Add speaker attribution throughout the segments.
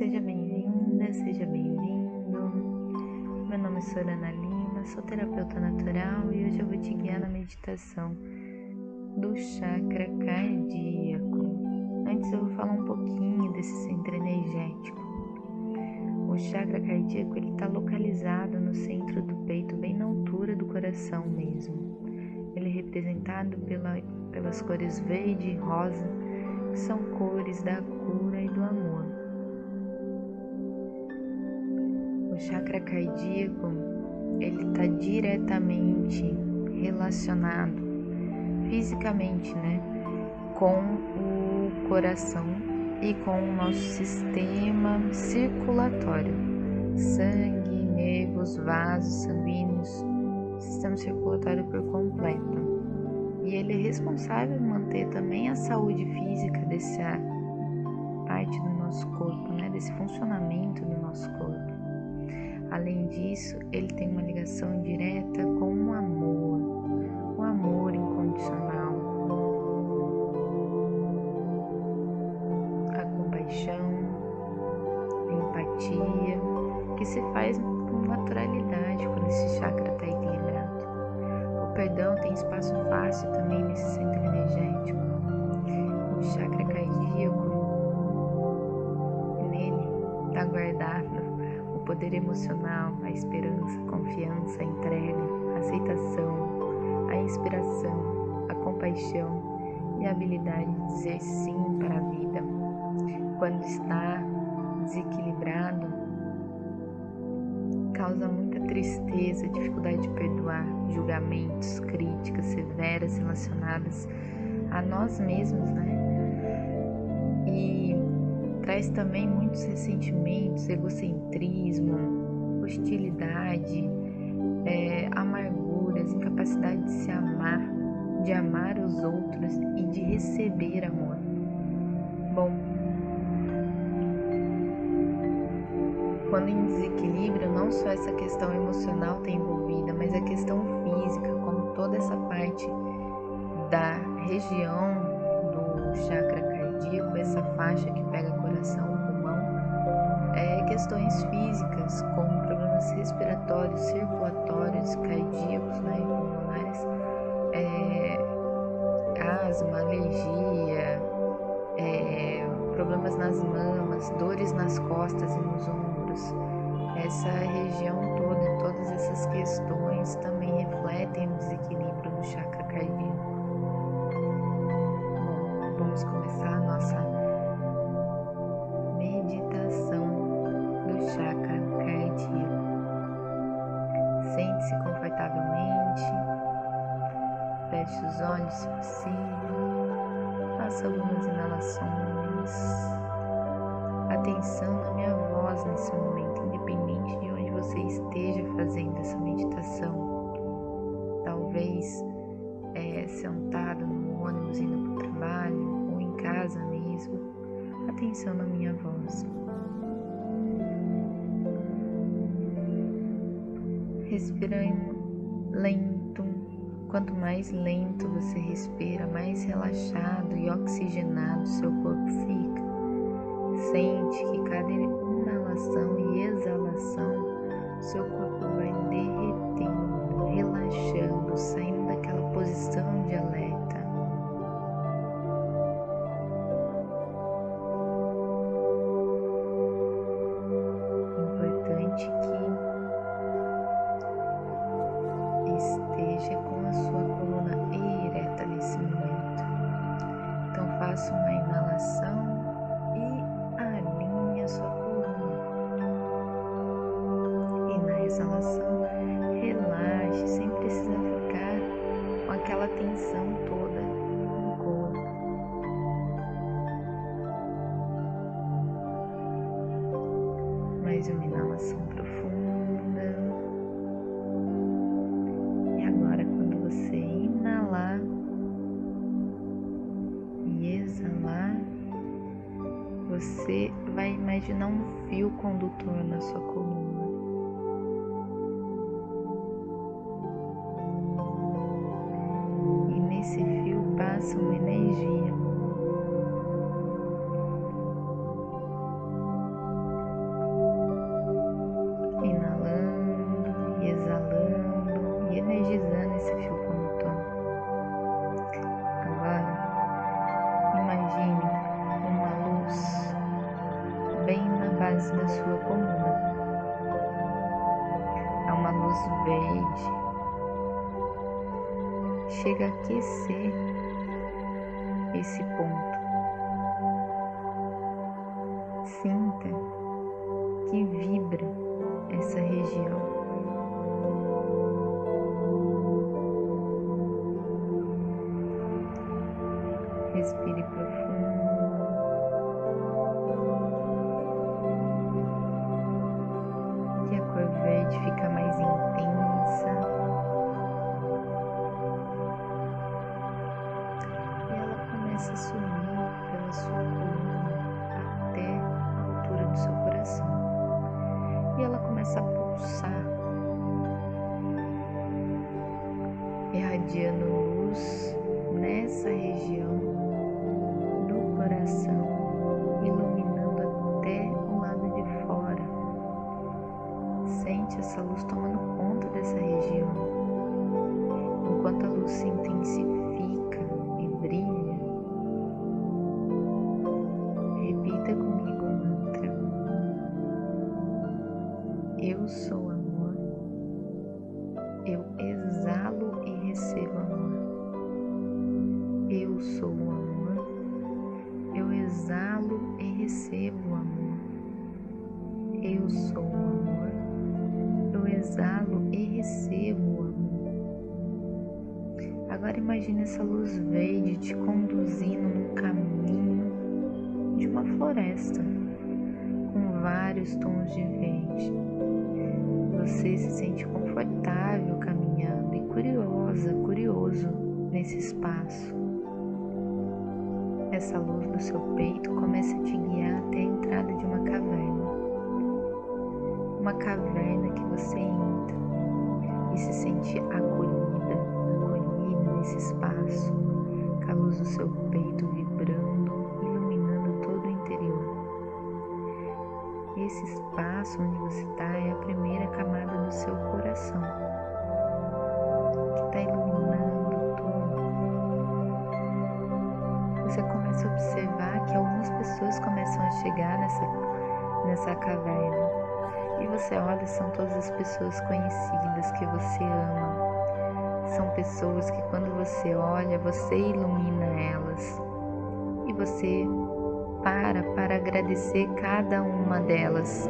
Speaker 1: Seja bem-vinda, seja bem-vindo. Meu nome é Sorana Lima, sou terapeuta natural e hoje eu vou te guiar na meditação do chakra cardíaco. Antes eu vou falar um pouquinho desse centro energético. O chakra cardíaco ele está localizado no centro do peito, bem na altura do coração mesmo. Ele é representado pela, pelas cores verde e rosa, que são cores da cura e do amor. Chakra cardíaco ele está diretamente relacionado fisicamente, né, com o coração e com o nosso sistema circulatório, sangue, nervos, vasos sanguíneos, sistema circulatório por completo. E ele é responsável por manter também a saúde física dessa parte do nosso corpo, né, desse funcionamento do nosso corpo. Além disso, ele tem uma ligação direta com o amor, o amor incondicional, a compaixão, a empatia, que se faz com naturalidade quando esse chakra está equilibrado. O perdão tem espaço fácil também nesse centro energético. O chakra poder emocional, a esperança, a confiança, a entrega, a aceitação, a inspiração, a compaixão e a habilidade de dizer sim para a vida. Quando está desequilibrado, causa muita tristeza, dificuldade de perdoar, julgamentos, críticas severas relacionadas a nós mesmos, né? Traz também muitos ressentimentos, egocentrismo, hostilidade, é, amarguras, incapacidade de se amar, de amar os outros e de receber amor. Bom, quando em desequilíbrio, não só essa questão emocional está envolvida, mas a questão física, como toda essa parte da região do chakra cardíaco, essa faixa que pega coração, pulmão, é questões físicas, como problemas respiratórios, circulatórios, cardíacos né, e pulmonares, é, asma, alergia, é, problemas nas mamas, dores nas costas e nos ombros. Essa região toda, todas essas questões também refletem o desequilíbrio do chakra cardíaco. Bom, vamos começar a nossa confortavelmente, feche os olhos se possível, faça algumas inalações. Atenção na minha voz nesse momento, independente de onde você esteja fazendo essa meditação. Talvez é, sentado no ônibus indo para o trabalho ou em casa mesmo. Atenção na minha voz. Respirando lento. Quanto mais lento você respira, mais relaxado e oxigenado seu corpo fica. Sente que cada inalação e exalação, seu corpo vai derretendo, relaxando, saindo daquela posição de alerta. Importante que Mais uma inalação profunda. E agora, quando você inalar e exalar, você vai imaginar um fio condutor na sua coluna. E nesse fio passa uma energia. Chega a aquecer esse ponto. Sinta que vibra essa região. Essa luz tomando conta dessa região. Enquanto a luz se intensifica e brilha, repita comigo o mantra. Eu sou amor. Eu exalo e recebo amor. Eu sou amor, eu exalo e recebo amor. Eu sou amor, exalo e recebo o amor. Agora imagine essa luz verde te conduzindo num caminho de uma floresta com vários tons de verde. Você se sente confortável caminhando e curiosa, curioso nesse espaço. Essa luz do seu peito começa a te guiar até a entrada de uma caverna. Uma caverna que você entra e se sente acolhida, acolhida nesse espaço, com a luz do seu peito vibrando, iluminando todo o interior. Esse espaço onde você está é a primeira camada do seu coração, que está iluminando tudo. Você começa a observar que algumas pessoas começam a chegar nessa, nessa caverna. E você olha, são todas as pessoas conhecidas que você ama. São pessoas que quando você olha, você ilumina elas. E você para para agradecer cada uma delas.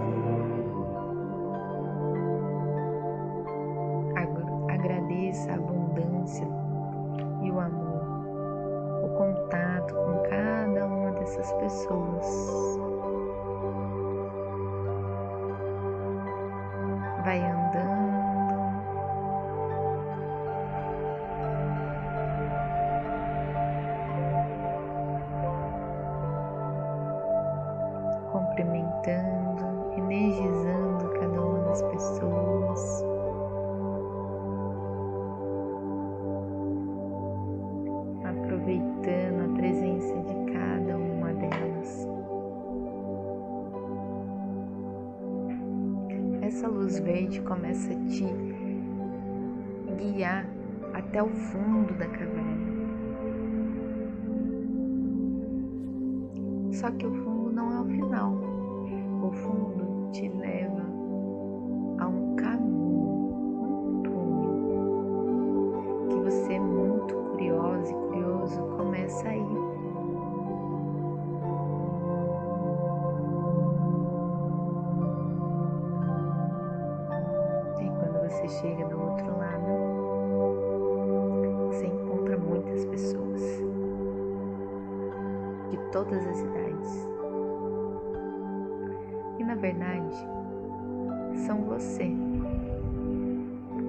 Speaker 1: Agradeça a abundância e o amor, o contato com cada uma dessas pessoas. Das pessoas. Aproveitando a presença de cada uma delas. Essa luz verde começa a te guiar até o fundo da caverna. Só que o fundo não é o final. O fundo te leva de todas as idades. E na verdade, são você,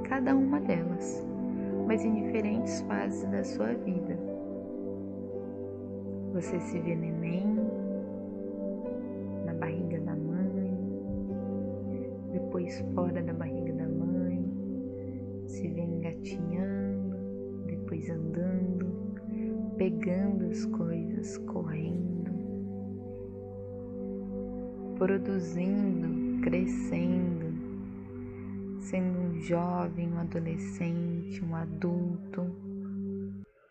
Speaker 1: cada uma delas, mas em diferentes fases da sua vida. Você se vê neném, na barriga da mãe, depois fora da barriga da mãe, se vê engatinhando, depois andando, pegando as coisas, correndo, produzindo, crescendo, sendo um jovem, um adolescente, um adulto,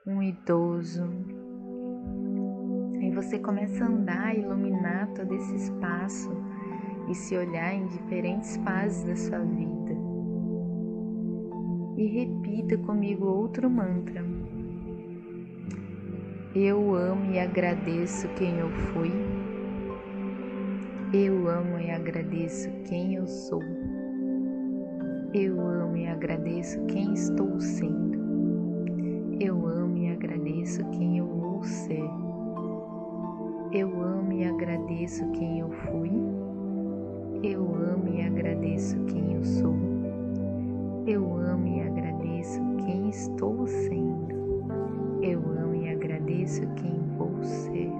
Speaker 1: um idoso. E você começa a andar, iluminar todo esse espaço e se olhar em diferentes fases da sua vida. E repita comigo outro mantra. Eu amo e agradeço quem eu fui. Eu amo e agradeço quem eu sou. Eu amo e agradeço quem estou sendo. Eu amo e agradeço quem eu vou ser. Eu amo e agradeço quem eu fui. Eu amo e agradeço quem eu sou. Eu amo e agradeço quem estou sendo. Eu amo agradeço quem vou ser.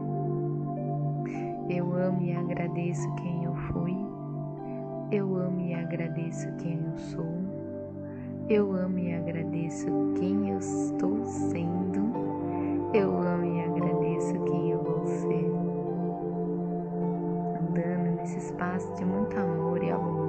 Speaker 1: Eu amo e agradeço quem eu fui. Eu amo e agradeço quem eu sou. Eu amo e agradeço quem eu estou sendo. Eu amo e agradeço quem eu vou ser. Andando nesse espaço de muito amor e abundância,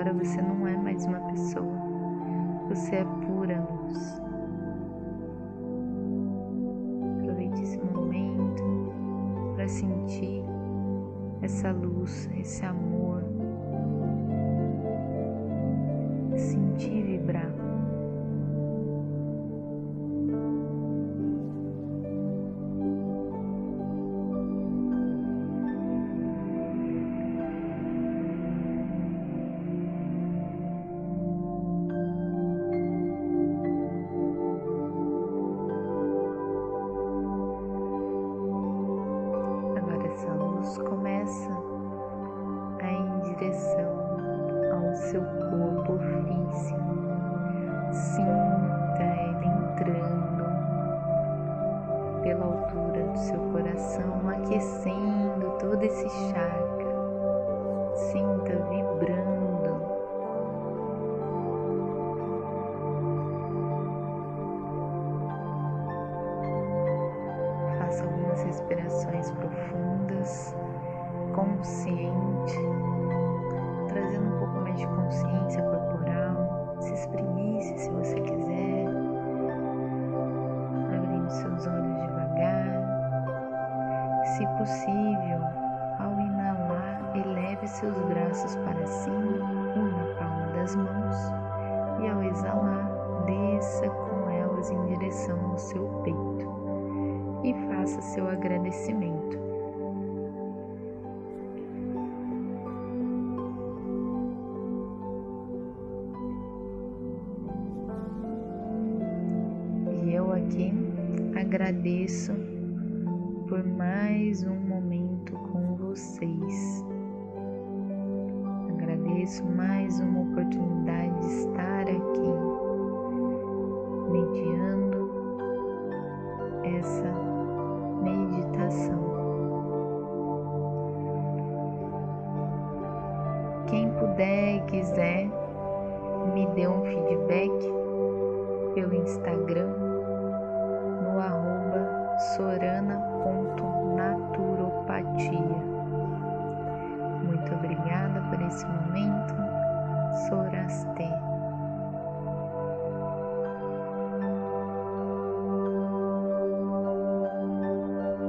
Speaker 1: Agora você não é mais uma pessoa, você é pura luz. Aproveite esse momento para sentir essa luz, esse amor, pela altura do seu coração, aquecendo todo esse chakra. Sinta vibrando. Faça algumas respirações profundas, consciente Se possível, ao inalar, eleve seus braços para cima, um na palma das mãos, e ao exalar, desça com elas em direção ao seu peito e faça seu agradecimento. aqui agradeço por mais um momento com vocês. Agradeço mais uma oportunidade de estar aqui, mediando essa meditação. Quem puder e quiser, me dê um feedback pelo Instagram sorana.naturopatia. Muito obrigada por esse momento. Sorastê.